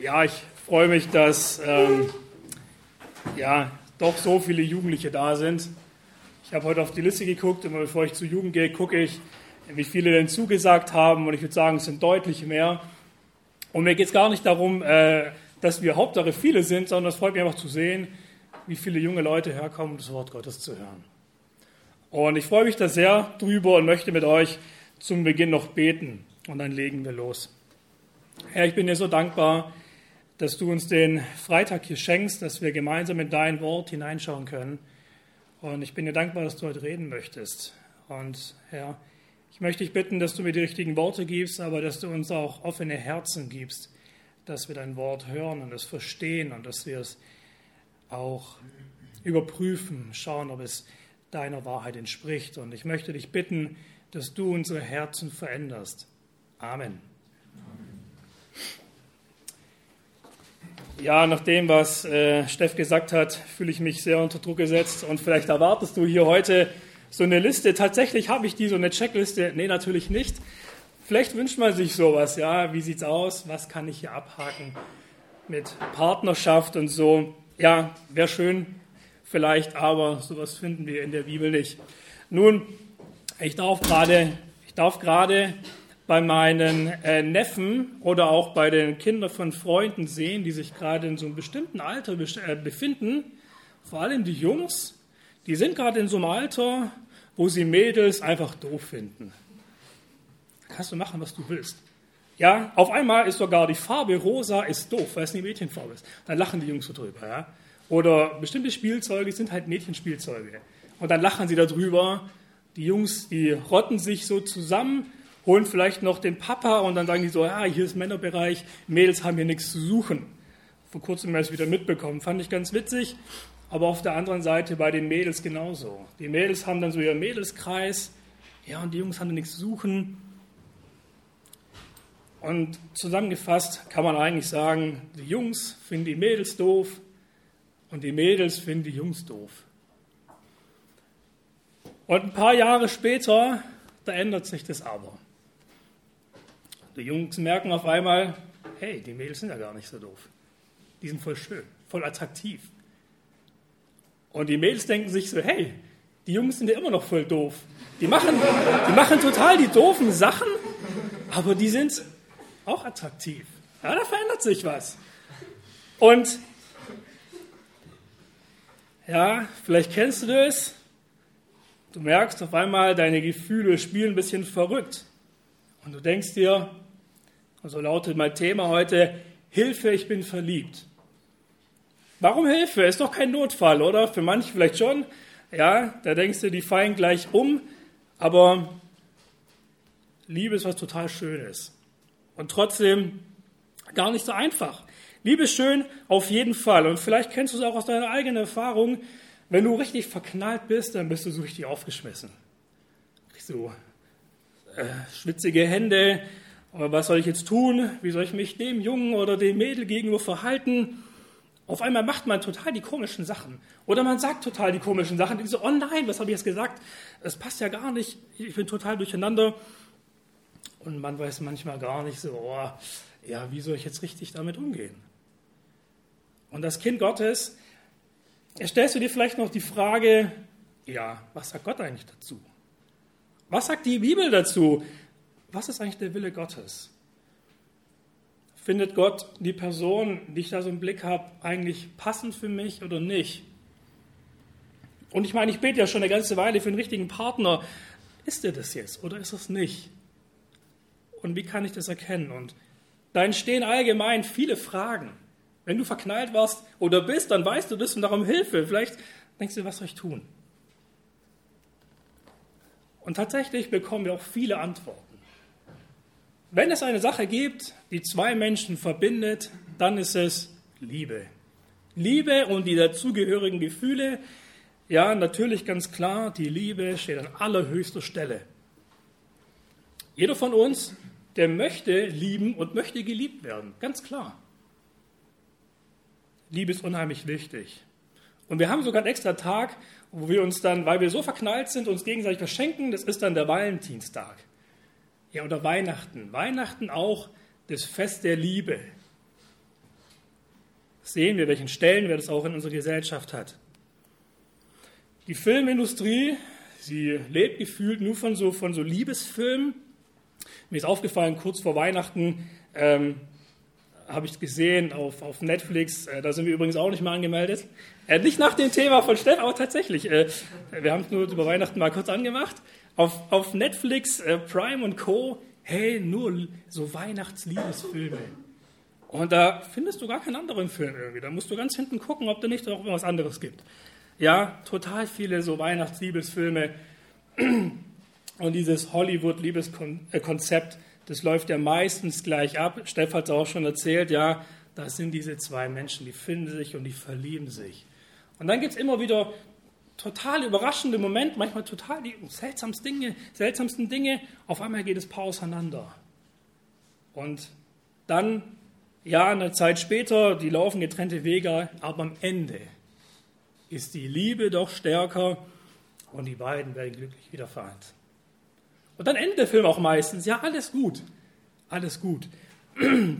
Ja, ich freue mich, dass ähm, ja, doch so viele Jugendliche da sind. Ich habe heute auf die Liste geguckt, immer bevor ich zur Jugend gehe, gucke ich, wie viele denn zugesagt haben. Und ich würde sagen, es sind deutlich mehr. Und mir geht es gar nicht darum, äh, dass wir Hauptsache viele sind, sondern es freut mich einfach zu sehen, wie viele junge Leute herkommen, das Wort Gottes zu hören. Und ich freue mich da sehr drüber und möchte mit euch zum Beginn noch beten. Und dann legen wir los. Herr, ich bin dir so dankbar, dass du uns den Freitag hier schenkst, dass wir gemeinsam in dein Wort hineinschauen können. Und ich bin dir dankbar, dass du heute reden möchtest. Und Herr, ich möchte dich bitten, dass du mir die richtigen Worte gibst, aber dass du uns auch offene Herzen gibst, dass wir dein Wort hören und es verstehen und dass wir es auch überprüfen, schauen, ob es deiner Wahrheit entspricht. Und ich möchte dich bitten, dass du unsere Herzen veränderst. Amen. Ja, nach dem, was äh, Steff gesagt hat, fühle ich mich sehr unter Druck gesetzt und vielleicht erwartest du hier heute so eine Liste. Tatsächlich habe ich die, so eine Checkliste. Nee, natürlich nicht. Vielleicht wünscht man sich sowas, ja. Wie sieht's aus? Was kann ich hier abhaken mit Partnerschaft und so? Ja, wäre schön, vielleicht, aber sowas finden wir in der Bibel nicht. Nun, ich darf gerade, ich darf gerade bei meinen äh, Neffen oder auch bei den Kindern von Freunden sehen, die sich gerade in so einem bestimmten Alter äh, befinden, vor allem die Jungs, die sind gerade in so einem Alter, wo sie Mädels einfach doof finden. Kannst du machen, was du willst. Ja, auf einmal ist sogar die Farbe rosa ist doof, weil es eine Mädchenfarbe ist. Dann lachen die Jungs so drüber. Ja? Oder bestimmte Spielzeuge sind halt Mädchenspielzeuge. Und dann lachen sie darüber. Die Jungs, die rotten sich so zusammen holen vielleicht noch den Papa und dann sagen die so, ja, hier ist Männerbereich, Mädels haben hier nichts zu suchen. Vor kurzem erst wieder mitbekommen, fand ich ganz witzig. Aber auf der anderen Seite bei den Mädels genauso. Die Mädels haben dann so ihren Mädelskreis, ja, und die Jungs haben da nichts zu suchen. Und zusammengefasst kann man eigentlich sagen, die Jungs finden die Mädels doof und die Mädels finden die Jungs doof. Und ein paar Jahre später, da ändert sich das aber. Die Jungs merken auf einmal, hey, die Mädels sind ja gar nicht so doof. Die sind voll schön, voll attraktiv. Und die Mädels denken sich so, hey, die Jungs sind ja immer noch voll doof. Die machen, die machen total die doofen Sachen, aber die sind auch attraktiv. Ja, da verändert sich was. Und ja, vielleicht kennst du das. Du merkst auf einmal, deine Gefühle spielen ein bisschen verrückt. Und du denkst dir, also lautet mein Thema heute, Hilfe, ich bin verliebt. Warum Hilfe? Ist doch kein Notfall, oder? Für manche vielleicht schon. Ja, da denkst du, die fallen gleich um. Aber Liebe ist was total Schönes. Und trotzdem gar nicht so einfach. Liebe ist schön, auf jeden Fall. Und vielleicht kennst du es auch aus deiner eigenen Erfahrung. Wenn du richtig verknallt bist, dann bist du so richtig aufgeschmissen. So äh, schwitzige Hände. Aber was soll ich jetzt tun? Wie soll ich mich dem Jungen oder dem Mädel gegenüber verhalten? Auf einmal macht man total die komischen Sachen. Oder man sagt total die komischen Sachen. Die so, oh nein, was habe ich jetzt gesagt? Das passt ja gar nicht. Ich bin total durcheinander. Und man weiß manchmal gar nicht so, oh, ja, wie soll ich jetzt richtig damit umgehen? Und das Kind Gottes, stellst du dir vielleicht noch die Frage, ja, was sagt Gott eigentlich dazu? Was sagt die Bibel dazu? Was ist eigentlich der Wille Gottes? Findet Gott die Person, die ich da so im Blick habe, eigentlich passend für mich oder nicht? Und ich meine, ich bete ja schon eine ganze Weile für einen richtigen Partner. Ist er das jetzt oder ist es nicht? Und wie kann ich das erkennen? Und da entstehen allgemein viele Fragen. Wenn du verknallt warst oder bist, dann weißt du das und darum Hilfe. Vielleicht denkst du, was soll ich tun? Und tatsächlich bekommen wir auch viele Antworten. Wenn es eine Sache gibt, die zwei Menschen verbindet, dann ist es Liebe. Liebe und die dazugehörigen Gefühle, ja, natürlich ganz klar, die Liebe steht an allerhöchster Stelle. Jeder von uns, der möchte lieben und möchte geliebt werden, ganz klar. Liebe ist unheimlich wichtig. Und wir haben sogar einen extra Tag, wo wir uns dann, weil wir so verknallt sind, uns gegenseitig verschenken. Das ist dann der Valentinstag. Ja, oder Weihnachten. Weihnachten auch das Fest der Liebe. sehen wir, welchen Stellenwert es auch in unserer Gesellschaft hat. Die Filmindustrie, sie lebt gefühlt nur von so, von so Liebesfilmen. Mir ist aufgefallen, kurz vor Weihnachten ähm, habe ich gesehen auf, auf Netflix, äh, da sind wir übrigens auch nicht mal angemeldet. Äh, nicht nach dem Thema von Steff, aber tatsächlich. Äh, wir haben es nur über Weihnachten mal kurz angemacht. Auf, auf Netflix, äh, Prime und Co. Hey, nur so Weihnachtsliebesfilme. Und da findest du gar keinen anderen Film irgendwie. Da musst du ganz hinten gucken, ob da nicht noch was anderes gibt. Ja, total viele so Weihnachtsliebesfilme. Und dieses Hollywood-Liebeskonzept, das läuft ja meistens gleich ab. Steff hat es auch schon erzählt, ja, das sind diese zwei Menschen, die finden sich und die verlieben sich. Und dann gibt es immer wieder total überraschende Momente, manchmal total die seltsamsten Dinge, seltsamsten Dinge. Auf einmal geht das Paar auseinander. Und dann, ja, eine Zeit später, die laufen getrennte Wege, aber am Ende ist die Liebe doch stärker und die beiden werden glücklich wieder vereint. Und dann endet der Film auch meistens, ja, alles gut, alles gut.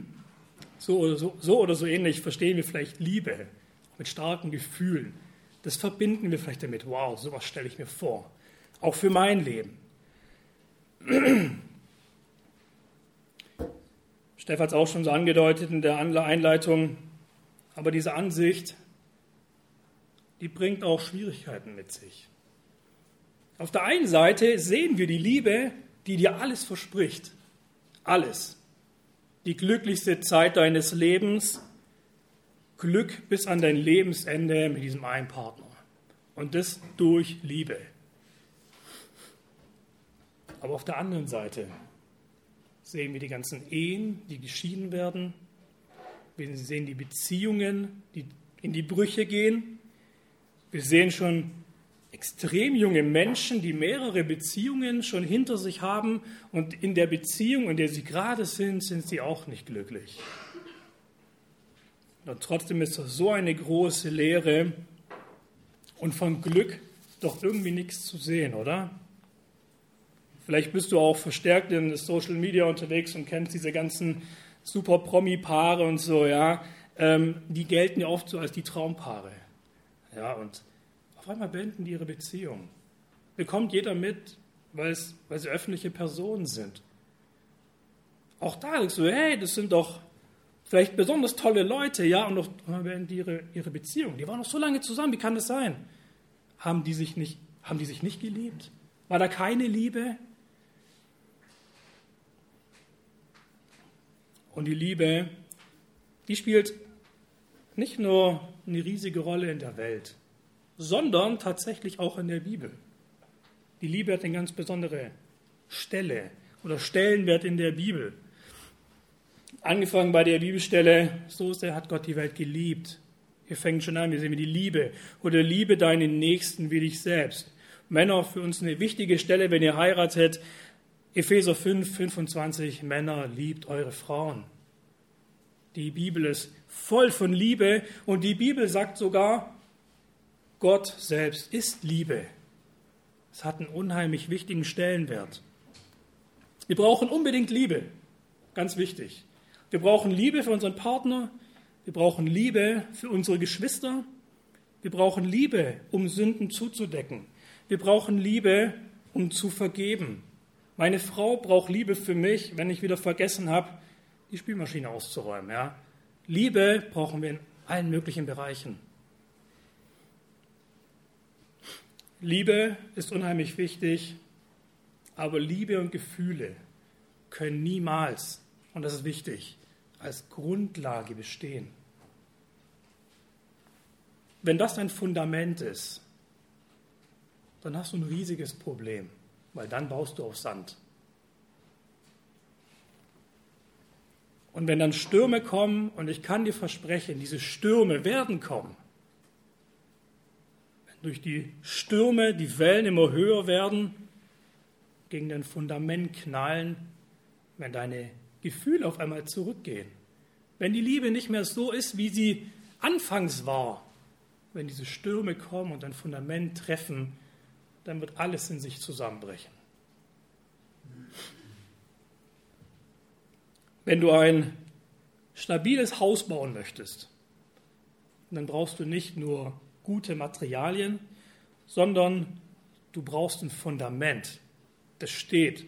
So oder so, so, oder so ähnlich verstehen wir vielleicht Liebe mit starken Gefühlen. Das verbinden wir vielleicht damit. Wow, sowas stelle ich mir vor. Auch für mein Leben. Stefan hat es auch schon so angedeutet in der Einleitung. Aber diese Ansicht, die bringt auch Schwierigkeiten mit sich. Auf der einen Seite sehen wir die Liebe, die dir alles verspricht. Alles. Die glücklichste Zeit deines Lebens, Glück bis an dein Lebensende mit diesem einen Partner. Und das durch Liebe. Aber auf der anderen Seite sehen wir die ganzen Ehen, die geschieden werden. Wir sehen die Beziehungen, die in die Brüche gehen. Wir sehen schon extrem junge Menschen, die mehrere Beziehungen schon hinter sich haben und in der Beziehung, in der sie gerade sind, sind sie auch nicht glücklich. Und trotzdem ist das so eine große Lehre und von Glück doch irgendwie nichts zu sehen, oder? Vielleicht bist du auch verstärkt in Social Media unterwegs und kennst diese ganzen super Promi-Paare und so, ja. Ähm, die gelten ja oft so als die Traumpaare. Ja, und auf einmal beenden die ihre Beziehung. Bekommt jeder mit, weil, sie öffentliche Personen sind. Auch da denkst du, hey, das sind doch vielleicht besonders tolle Leute, ja, und noch beenden die ihre, ihre Beziehung. Die waren noch so lange zusammen, wie kann das sein? Haben die sich nicht, haben die sich nicht geliebt? War da keine Liebe? Und die Liebe, die spielt nicht nur eine riesige Rolle in der Welt, sondern tatsächlich auch in der Bibel. Die Liebe hat eine ganz besondere Stelle oder Stellenwert in der Bibel. Angefangen bei der Bibelstelle, so sehr hat Gott die Welt geliebt. Wir fangen schon an, wir sehen die Liebe oder Liebe deinen Nächsten wie dich selbst. Männer, für uns eine wichtige Stelle, wenn ihr heiratet. Epheser 5, 25, Männer, liebt eure Frauen. Die Bibel ist voll von Liebe und die Bibel sagt sogar, Gott selbst ist Liebe. Es hat einen unheimlich wichtigen Stellenwert. Wir brauchen unbedingt Liebe, ganz wichtig. Wir brauchen Liebe für unseren Partner, wir brauchen Liebe für unsere Geschwister, wir brauchen Liebe, um Sünden zuzudecken. Wir brauchen Liebe, um zu vergeben. Meine Frau braucht Liebe für mich, wenn ich wieder vergessen habe, die Spülmaschine auszuräumen. Ja? Liebe brauchen wir in allen möglichen Bereichen. Liebe ist unheimlich wichtig, aber Liebe und Gefühle können niemals, und das ist wichtig, als Grundlage bestehen. Wenn das dein Fundament ist, dann hast du ein riesiges Problem, weil dann baust du auf Sand. Und wenn dann Stürme kommen, und ich kann dir versprechen, diese Stürme werden kommen, durch die Stürme die Wellen immer höher werden, gegen dein Fundament knallen, wenn deine Gefühle auf einmal zurückgehen. Wenn die Liebe nicht mehr so ist, wie sie anfangs war, wenn diese Stürme kommen und dein Fundament treffen, dann wird alles in sich zusammenbrechen. Wenn du ein stabiles Haus bauen möchtest, dann brauchst du nicht nur gute Materialien, sondern du brauchst ein Fundament, das steht.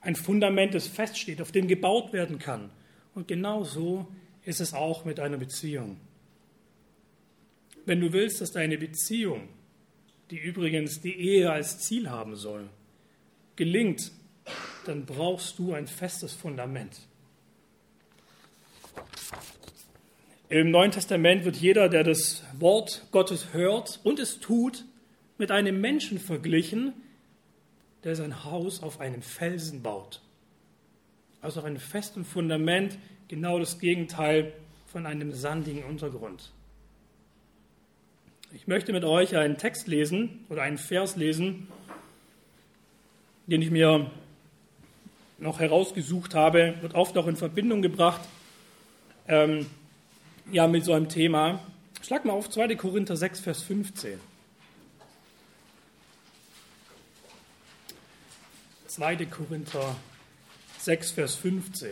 Ein Fundament, das feststeht, auf dem gebaut werden kann. Und genau so ist es auch mit einer Beziehung. Wenn du willst, dass deine Beziehung, die übrigens die Ehe als Ziel haben soll, gelingt, dann brauchst du ein festes Fundament. Im Neuen Testament wird jeder, der das Wort Gottes hört und es tut, mit einem Menschen verglichen, der sein Haus auf einem Felsen baut. Also auf einem festen Fundament, genau das Gegenteil von einem sandigen Untergrund. Ich möchte mit euch einen Text lesen oder einen Vers lesen, den ich mir noch herausgesucht habe, wird oft auch in Verbindung gebracht ähm, ja, mit so einem Thema. Schlag mal auf 2. Korinther 6, Vers 15. 2. Korinther 6, Vers 15.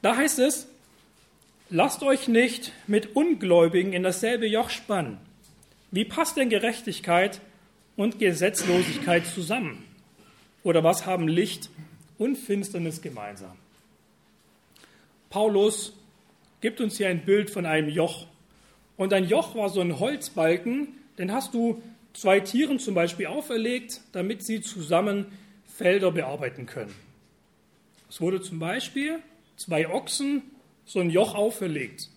Da heißt es, lasst euch nicht mit Ungläubigen in dasselbe Joch spannen. Wie passt denn Gerechtigkeit und Gesetzlosigkeit zusammen? Oder was haben Licht und Finsternis gemeinsam? Paulus gibt uns hier ein Bild von einem Joch. Und ein Joch war so ein Holzbalken, den hast du zwei Tieren zum Beispiel auferlegt, damit sie zusammen Felder bearbeiten können. Es wurde zum Beispiel zwei Ochsen so ein Joch auferlegt,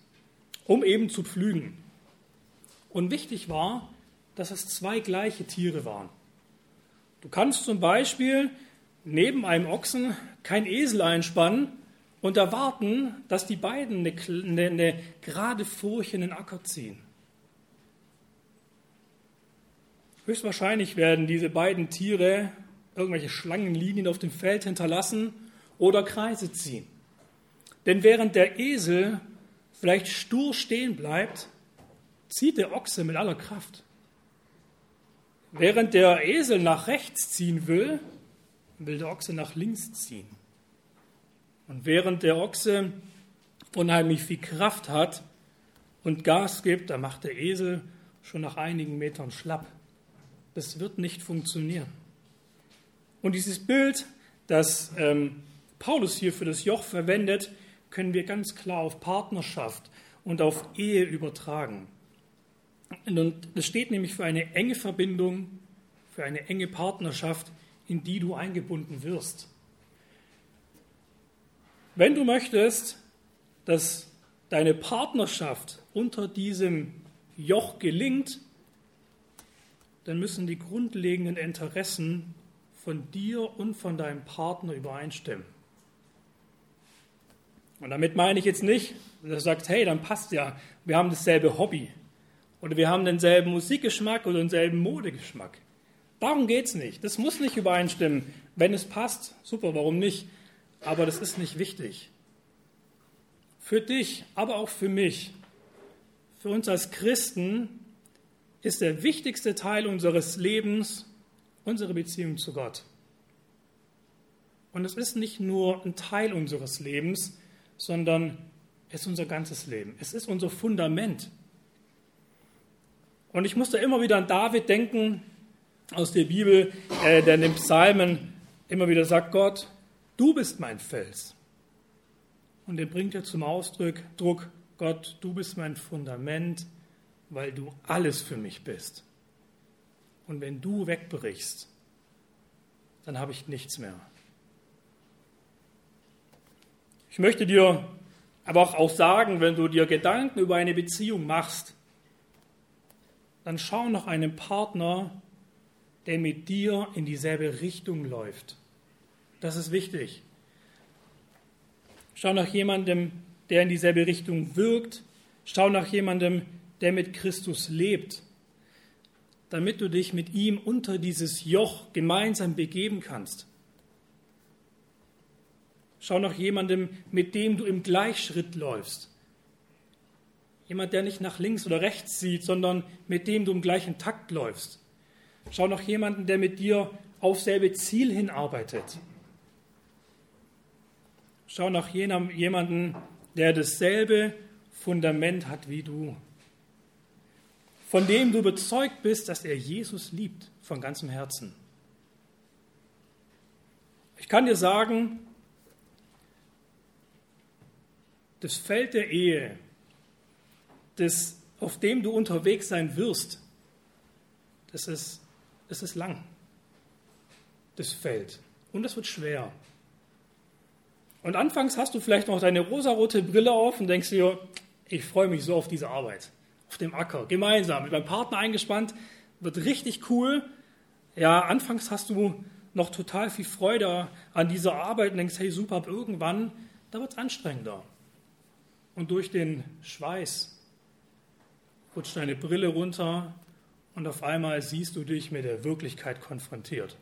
um eben zu pflügen. Und wichtig war, dass es zwei gleiche Tiere waren. Du kannst zum Beispiel neben einem Ochsen kein Esel einspannen und erwarten, dass die beiden eine, eine, eine gerade Furche in den Acker ziehen. Höchstwahrscheinlich werden diese beiden Tiere irgendwelche Schlangenlinien auf dem Feld hinterlassen oder Kreise ziehen. Denn während der Esel vielleicht stur stehen bleibt, zieht der Ochse mit aller Kraft. Während der Esel nach rechts ziehen will, will der Ochse nach links ziehen. Und während der Ochse unheimlich viel Kraft hat und Gas gibt, da macht der Esel schon nach einigen Metern schlapp. Das wird nicht funktionieren. Und dieses Bild, das ähm, Paulus hier für das Joch verwendet, können wir ganz klar auf Partnerschaft und auf Ehe übertragen. Und das steht nämlich für eine enge Verbindung, für eine enge Partnerschaft, in die du eingebunden wirst. Wenn du möchtest, dass deine Partnerschaft unter diesem Joch gelingt, dann müssen die grundlegenden Interessen von dir und von deinem Partner übereinstimmen. Und damit meine ich jetzt nicht, dass er sagt, hey, dann passt ja, wir haben dasselbe Hobby, oder wir haben denselben Musikgeschmack oder denselben Modegeschmack. Darum geht es nicht. Das muss nicht übereinstimmen. Wenn es passt, super, warum nicht? Aber das ist nicht wichtig. Für dich, aber auch für mich, für uns als Christen ist der wichtigste Teil unseres Lebens unsere Beziehung zu Gott. Und es ist nicht nur ein Teil unseres Lebens, sondern es ist unser ganzes Leben. Es ist unser Fundament. Und ich musste immer wieder an David denken aus der Bibel, äh, der in den Psalmen immer wieder sagt, Gott, du bist mein Fels. Und er bringt er zum Ausdruck, Druck, Gott, du bist mein Fundament, weil du alles für mich bist. Und wenn du wegbrichst, dann habe ich nichts mehr. Ich möchte dir aber auch sagen, wenn du dir Gedanken über eine Beziehung machst, dann schau nach einem Partner, der mit dir in dieselbe Richtung läuft. Das ist wichtig. Schau nach jemandem, der in dieselbe Richtung wirkt. Schau nach jemandem, der mit Christus lebt, damit du dich mit ihm unter dieses Joch gemeinsam begeben kannst. Schau nach jemandem, mit dem du im Gleichschritt läufst. Jemand, der nicht nach links oder rechts sieht, sondern mit dem du im gleichen Takt läufst. Schau nach jemandem, der mit dir auf selbe Ziel hinarbeitet. Schau nach jemandem, der dasselbe Fundament hat wie du. Von dem du überzeugt bist, dass er Jesus liebt von ganzem Herzen. Ich kann dir sagen, das Feld der Ehe, das, auf dem du unterwegs sein wirst, das ist, das ist lang. Das Feld. Und es wird schwer. Und anfangs hast du vielleicht noch deine rosarote Brille auf und denkst dir, ich freue mich so auf diese Arbeit, auf dem Acker, gemeinsam, mit meinem Partner eingespannt, wird richtig cool. Ja, anfangs hast du noch total viel Freude an dieser Arbeit und denkst, hey super, aber irgendwann, da wird es anstrengender. Und durch den Schweiß rutscht deine Brille runter und auf einmal siehst du dich mit der Wirklichkeit konfrontiert.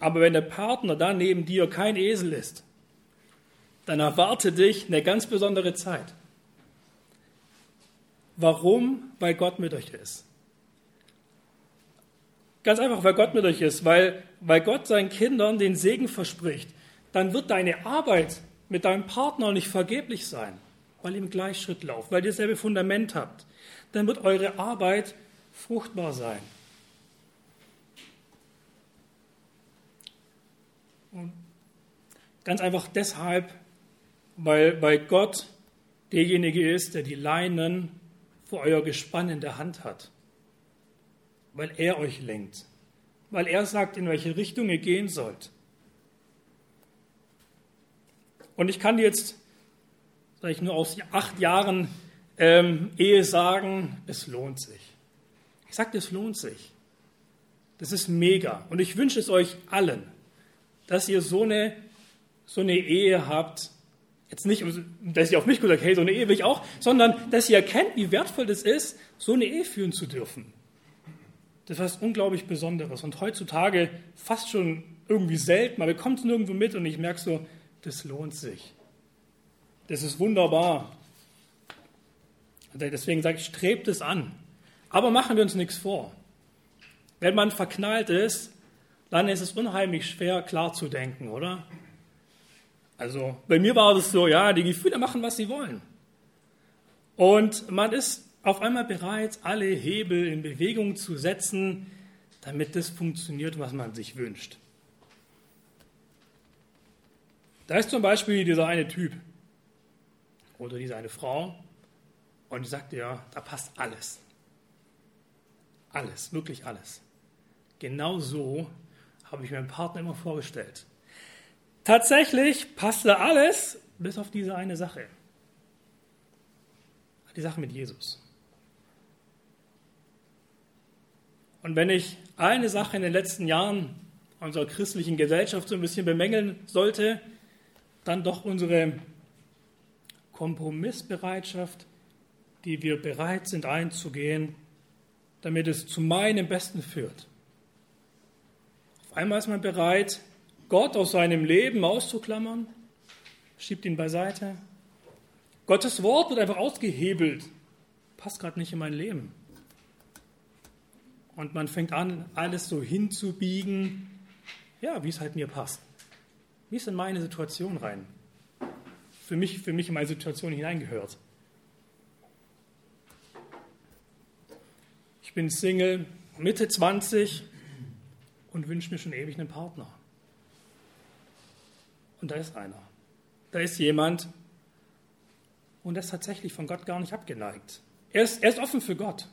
Aber wenn der Partner da neben dir kein Esel ist, dann erwarte dich eine ganz besondere Zeit. Warum? Weil Gott mit euch ist. Ganz einfach, weil Gott mit euch ist, weil, weil Gott seinen Kindern den Segen verspricht. Dann wird deine Arbeit mit deinem Partner nicht vergeblich sein, weil ihr im Gleichschritt lauft, weil ihr dasselbe Fundament habt. Dann wird eure Arbeit fruchtbar sein. Und ganz einfach deshalb, weil, weil Gott derjenige ist, der die Leinen vor euer Gespann in der Hand hat weil er euch lenkt, weil er sagt, in welche Richtung ihr gehen sollt. Und ich kann jetzt, sage ich nur aus acht Jahren ähm, Ehe sagen, es lohnt sich. Ich sage, es lohnt sich. Das ist mega. Und ich wünsche es euch allen, dass ihr so eine, so eine Ehe habt. Jetzt nicht, dass ihr auf mich gesagt hey, so eine Ehe will ich auch, sondern dass ihr erkennt, wie wertvoll das ist, so eine Ehe führen zu dürfen. Das ist was unglaublich Besonderes und heutzutage fast schon irgendwie selten. Man bekommt es nirgendwo mit und ich merke so, das lohnt sich. Das ist wunderbar. Deswegen sage ich, strebt es an. Aber machen wir uns nichts vor. Wenn man verknallt ist, dann ist es unheimlich schwer, klar zu denken, oder? Also bei mir war es so, ja, die Gefühle machen, was sie wollen. Und man ist auf einmal bereit, alle Hebel in Bewegung zu setzen, damit das funktioniert, was man sich wünscht. Da ist zum Beispiel dieser eine Typ oder diese eine Frau und die sagt ja, da passt alles. Alles, wirklich alles. Genau so habe ich meinem Partner immer vorgestellt. Tatsächlich passte alles, bis auf diese eine Sache. Die Sache mit Jesus. Und wenn ich eine Sache in den letzten Jahren unserer christlichen Gesellschaft so ein bisschen bemängeln sollte, dann doch unsere Kompromissbereitschaft, die wir bereit sind einzugehen, damit es zu meinem Besten führt. Einmal ist man bereit, Gott aus seinem Leben auszuklammern, schiebt ihn beiseite. Gottes Wort wird einfach ausgehebelt, passt gerade nicht in mein Leben und man fängt an, alles so hinzubiegen, ja, wie es halt mir passt. Wie es in meine Situation rein. Für mich, für mich in meine Situation hineingehört. Ich bin Single, Mitte 20 und wünsche mir schon ewig einen Partner. Und da ist einer. Da ist jemand und er ist tatsächlich von Gott gar nicht abgeneigt. Er ist, er ist offen für Gott.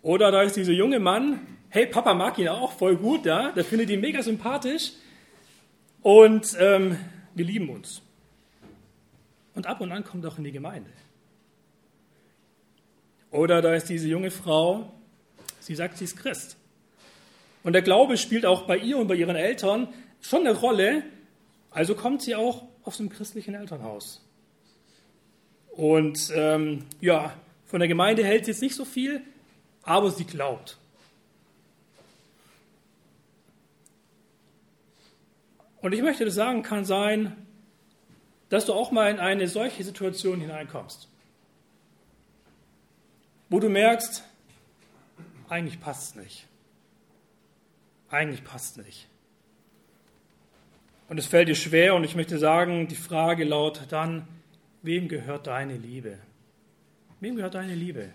Oder da ist dieser junge Mann, hey, Papa mag ihn auch voll gut, ja, der findet ihn mega sympathisch und ähm, wir lieben uns. Und ab und an kommt er auch in die Gemeinde. Oder da ist diese junge Frau, sie sagt, sie ist Christ. Und der Glaube spielt auch bei ihr und bei ihren Eltern schon eine Rolle, also kommt sie auch aus einem christlichen Elternhaus. Und ähm, ja, von der Gemeinde hält sie jetzt nicht so viel, aber sie glaubt. Und ich möchte das sagen, kann sein, dass du auch mal in eine solche Situation hineinkommst, wo du merkst, eigentlich passt es nicht. Eigentlich passt nicht. Und es fällt dir schwer und ich möchte sagen, die Frage lautet dann, wem gehört deine Liebe? Wem gehört deine Liebe?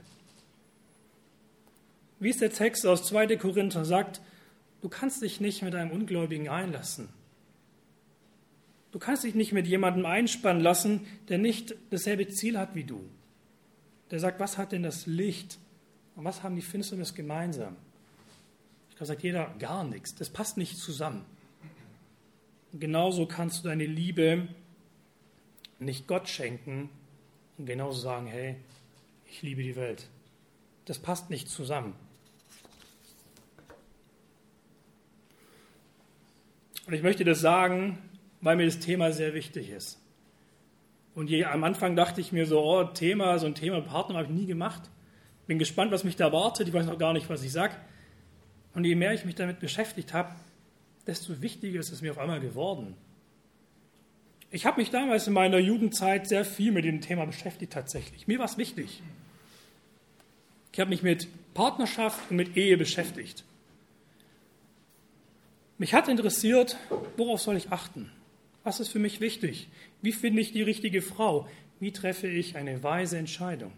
Wie es der Text aus 2. Korinther sagt, du kannst dich nicht mit einem Ungläubigen einlassen. Du kannst dich nicht mit jemandem einspannen lassen, der nicht dasselbe Ziel hat wie du. Der sagt, was hat denn das Licht und was haben die Finsternis gemeinsam? Glaube, sagt jeder gar nichts. Das passt nicht zusammen. Und genauso kannst du deine Liebe nicht Gott schenken und genauso sagen, hey, ich liebe die Welt. Das passt nicht zusammen. Und ich möchte das sagen, weil mir das Thema sehr wichtig ist. Und je, am Anfang dachte ich mir so, oh, Thema, so ein Thema Partner habe ich nie gemacht. Bin gespannt, was mich da erwartet. Ich weiß noch gar nicht, was ich sage. Und je mehr ich mich damit beschäftigt habe, desto wichtiger ist es mir auf einmal geworden. Ich habe mich damals in meiner Jugendzeit sehr viel mit dem Thema beschäftigt tatsächlich. Mir war es wichtig. Ich habe mich mit Partnerschaft und mit Ehe beschäftigt. Mich hat interessiert, worauf soll ich achten? Was ist für mich wichtig? Wie finde ich die richtige Frau? Wie treffe ich eine weise Entscheidung?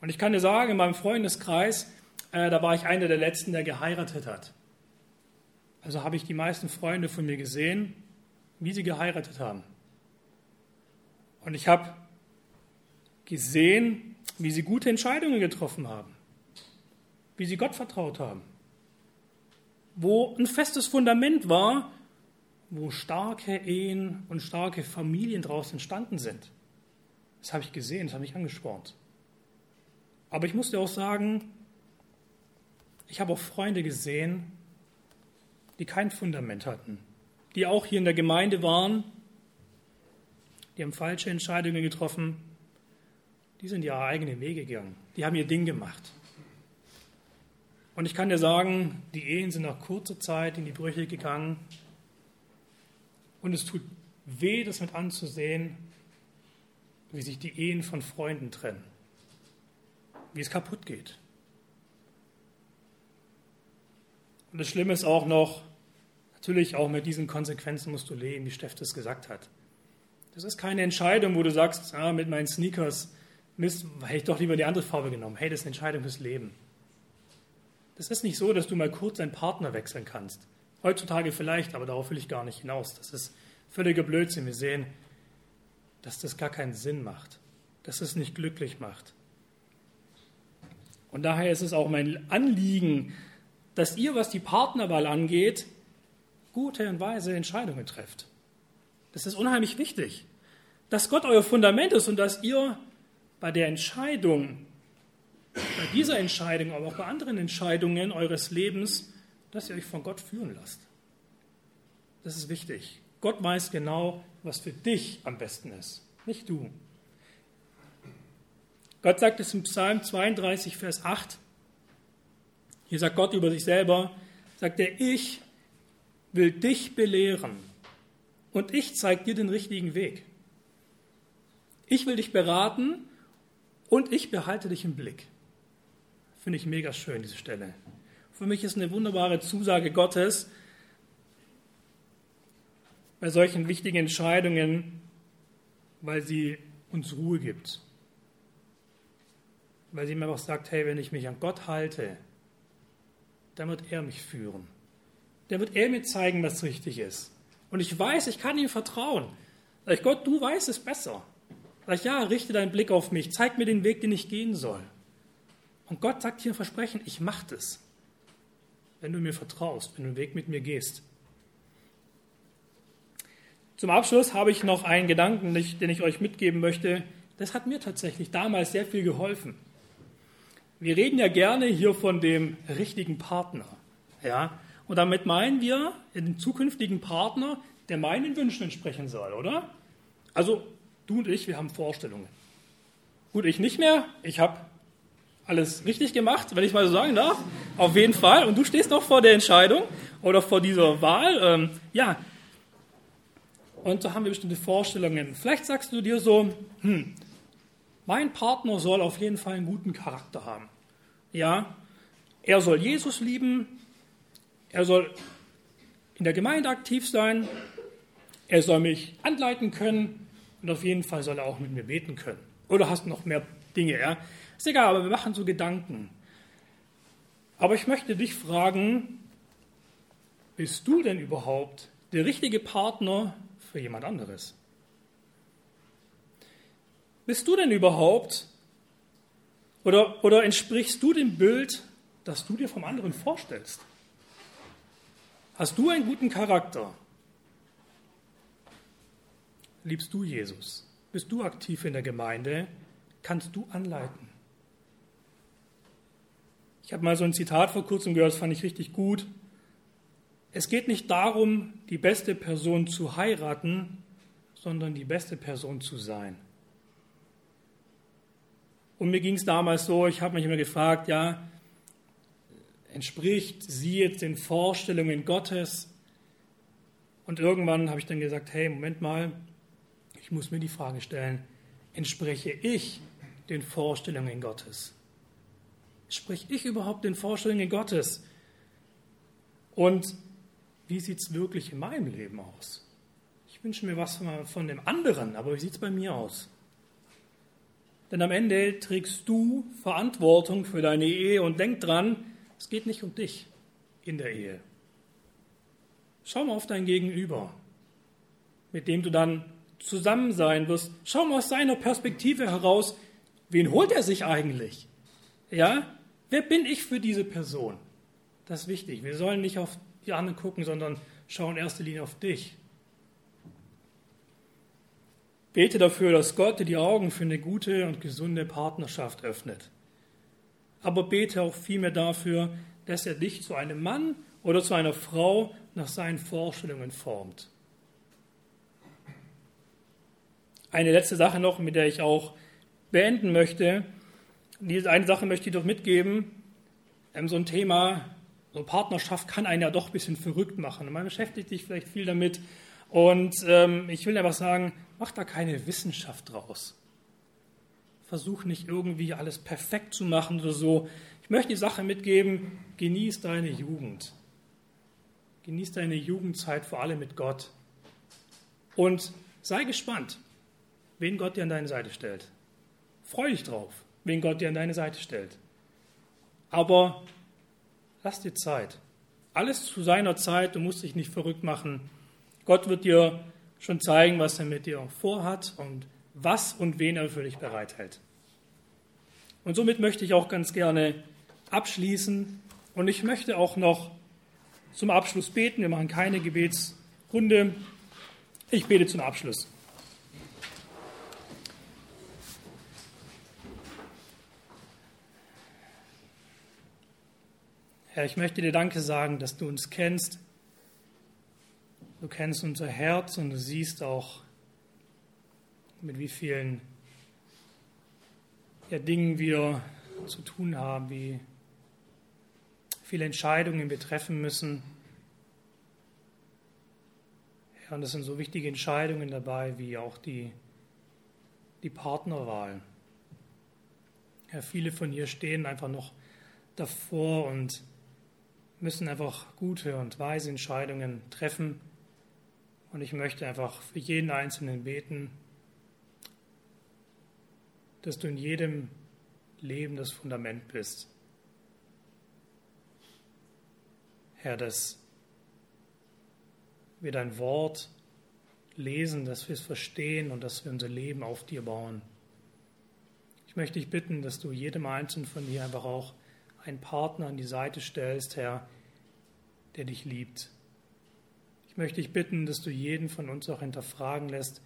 Und ich kann dir sagen, in meinem Freundeskreis, äh, da war ich einer der Letzten, der geheiratet hat. Also habe ich die meisten Freunde von mir gesehen, wie sie geheiratet haben. Und ich habe gesehen, wie sie gute Entscheidungen getroffen haben, wie sie Gott vertraut haben wo ein festes Fundament war, wo starke Ehen und starke Familien daraus entstanden sind. Das habe ich gesehen, das habe ich angespornt. Aber ich musste auch sagen, ich habe auch Freunde gesehen, die kein Fundament hatten, die auch hier in der Gemeinde waren, die haben falsche Entscheidungen getroffen, die sind ihre eigenen Wege gegangen, die haben ihr Ding gemacht. Und ich kann dir sagen, die Ehen sind nach kurzer Zeit in die Brüche gegangen. Und es tut weh, das mit anzusehen, wie sich die Ehen von Freunden trennen, wie es kaputt geht. Und das Schlimme ist auch noch, natürlich auch mit diesen Konsequenzen musst du leben, wie Steff das gesagt hat. Das ist keine Entscheidung, wo du sagst, ah, mit meinen Sneakers, Mist, hätte ich doch lieber die andere Farbe genommen. Hey, das ist eine Entscheidung fürs Leben. Das ist nicht so, dass du mal kurz deinen Partner wechseln kannst. Heutzutage vielleicht, aber darauf will ich gar nicht hinaus. Das ist völliger Blödsinn. Wir sehen, dass das gar keinen Sinn macht, dass es nicht glücklich macht. Und daher ist es auch mein Anliegen, dass ihr, was die Partnerwahl angeht, gute und weise Entscheidungen trefft. Das ist unheimlich wichtig, dass Gott euer Fundament ist und dass ihr bei der Entscheidung bei dieser Entscheidung, aber auch bei anderen Entscheidungen eures Lebens, dass ihr euch von Gott führen lasst. Das ist wichtig. Gott weiß genau, was für dich am besten ist, nicht du. Gott sagt es im Psalm 32, Vers 8. Hier sagt Gott über sich selber, sagt er, ich will dich belehren und ich zeige dir den richtigen Weg. Ich will dich beraten und ich behalte dich im Blick. Finde ich mega schön, diese Stelle. Für mich ist eine wunderbare Zusage Gottes bei solchen wichtigen Entscheidungen, weil sie uns Ruhe gibt. Weil sie mir einfach sagt, hey, wenn ich mich an Gott halte, dann wird er mich führen. Dann wird er mir zeigen, was richtig ist. Und ich weiß, ich kann ihm vertrauen. Sag ich, Gott, du weißt es besser. Sag ich, ja, richte deinen Blick auf mich, zeig mir den Weg, den ich gehen soll. Und Gott sagt hier ein Versprechen, ich mache das, wenn du mir vertraust, wenn du den Weg mit mir gehst. Zum Abschluss habe ich noch einen Gedanken, den ich euch mitgeben möchte. Das hat mir tatsächlich damals sehr viel geholfen. Wir reden ja gerne hier von dem richtigen Partner. Ja? Und damit meinen wir den zukünftigen Partner, der meinen Wünschen entsprechen soll, oder? Also du und ich, wir haben Vorstellungen. Gut, ich nicht mehr. Ich habe alles richtig gemacht, wenn ich mal so sagen darf. Auf jeden Fall. Und du stehst noch vor der Entscheidung oder vor dieser Wahl. Ähm, ja. Und da haben wir bestimmte Vorstellungen. Vielleicht sagst du dir so, hm, mein Partner soll auf jeden Fall einen guten Charakter haben. Ja, er soll Jesus lieben, er soll in der Gemeinde aktiv sein, er soll mich anleiten können und auf jeden Fall soll er auch mit mir beten können. Oder hast noch mehr Dinge, ja? Ist egal, aber wir machen so Gedanken. Aber ich möchte dich fragen, bist du denn überhaupt der richtige Partner für jemand anderes? Bist du denn überhaupt oder, oder entsprichst du dem Bild, das du dir vom anderen vorstellst? Hast du einen guten Charakter? Liebst du Jesus? Bist du aktiv in der Gemeinde? Kannst du anleiten? Ich habe mal so ein Zitat vor kurzem gehört, das fand ich richtig gut. Es geht nicht darum, die beste Person zu heiraten, sondern die beste Person zu sein. Und mir ging es damals so, ich habe mich immer gefragt, ja, entspricht sie jetzt den Vorstellungen Gottes? Und irgendwann habe ich dann gesagt, hey, Moment mal, ich muss mir die Frage stellen, entspreche ich den Vorstellungen Gottes? Sprich ich überhaupt den Vorstellungen Gottes? Und wie sieht es wirklich in meinem Leben aus? Ich wünsche mir was von dem anderen, aber wie sieht es bei mir aus? Denn am Ende trägst du Verantwortung für deine Ehe und denk dran, es geht nicht um dich in der Ehe. Schau mal auf dein Gegenüber, mit dem du dann zusammen sein wirst. Schau mal aus seiner Perspektive heraus, wen holt er sich eigentlich? Ja, Wer bin ich für diese Person? Das ist wichtig. Wir sollen nicht auf die anderen gucken, sondern schauen in erster Linie auf dich. Bete dafür, dass Gott dir die Augen für eine gute und gesunde Partnerschaft öffnet. Aber bete auch vielmehr dafür, dass er dich zu einem Mann oder zu einer Frau nach seinen Vorstellungen formt. Eine letzte Sache noch, mit der ich auch beenden möchte. Diese eine Sache möchte ich doch mitgeben. Ähm, so ein Thema, so Partnerschaft kann einen ja doch ein bisschen verrückt machen. Man beschäftigt sich vielleicht viel damit. Und ähm, ich will einfach sagen, mach da keine Wissenschaft draus. Versuch nicht irgendwie alles perfekt zu machen oder so. Ich möchte die Sache mitgeben, genieß deine Jugend. Genieß deine Jugendzeit vor allem mit Gott. Und sei gespannt, wen Gott dir an deine Seite stellt. Freu dich drauf wen Gott dir an deine Seite stellt. Aber lass dir Zeit. Alles zu seiner Zeit, du musst dich nicht verrückt machen. Gott wird dir schon zeigen, was er mit dir vorhat und was und wen er für dich bereithält. Und somit möchte ich auch ganz gerne abschließen und ich möchte auch noch zum Abschluss beten. Wir machen keine Gebetsrunde. Ich bete zum Abschluss. Herr, ich möchte dir Danke sagen, dass du uns kennst. Du kennst unser Herz und du siehst auch, mit wie vielen ja, Dingen wir zu tun haben, wie viele Entscheidungen wir treffen müssen. Ja, und das sind so wichtige Entscheidungen dabei, wie auch die, die Partnerwahl. Ja, viele von hier stehen einfach noch davor und müssen einfach gute und weise Entscheidungen treffen. Und ich möchte einfach für jeden Einzelnen beten, dass du in jedem Leben das Fundament bist. Herr, dass wir dein Wort lesen, dass wir es verstehen und dass wir unser Leben auf dir bauen. Ich möchte dich bitten, dass du jedem Einzelnen von dir einfach auch einen Partner an die Seite stellst, Herr, der dich liebt. Ich möchte dich bitten, dass du jeden von uns auch hinterfragen lässt,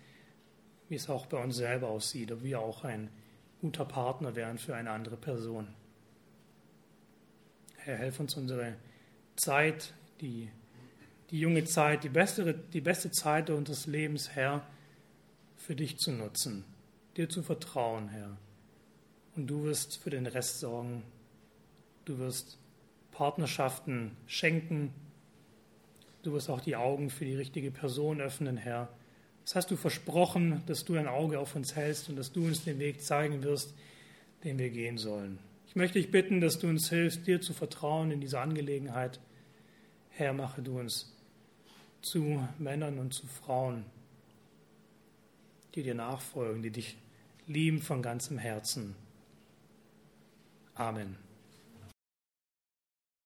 wie es auch bei uns selber aussieht, ob wir auch ein guter Partner wären für eine andere Person. Herr, helf uns unsere Zeit, die, die junge Zeit, die beste, die beste Zeit unseres Lebens, Herr, für dich zu nutzen, dir zu vertrauen, Herr. Und du wirst für den Rest sorgen, Du wirst Partnerschaften schenken. Du wirst auch die Augen für die richtige Person öffnen, Herr. Das hast du versprochen, dass du ein Auge auf uns hältst und dass du uns den Weg zeigen wirst, den wir gehen sollen. Ich möchte dich bitten, dass du uns hilfst, dir zu vertrauen in dieser Angelegenheit. Herr, mache du uns zu Männern und zu Frauen, die dir nachfolgen, die dich lieben von ganzem Herzen. Amen.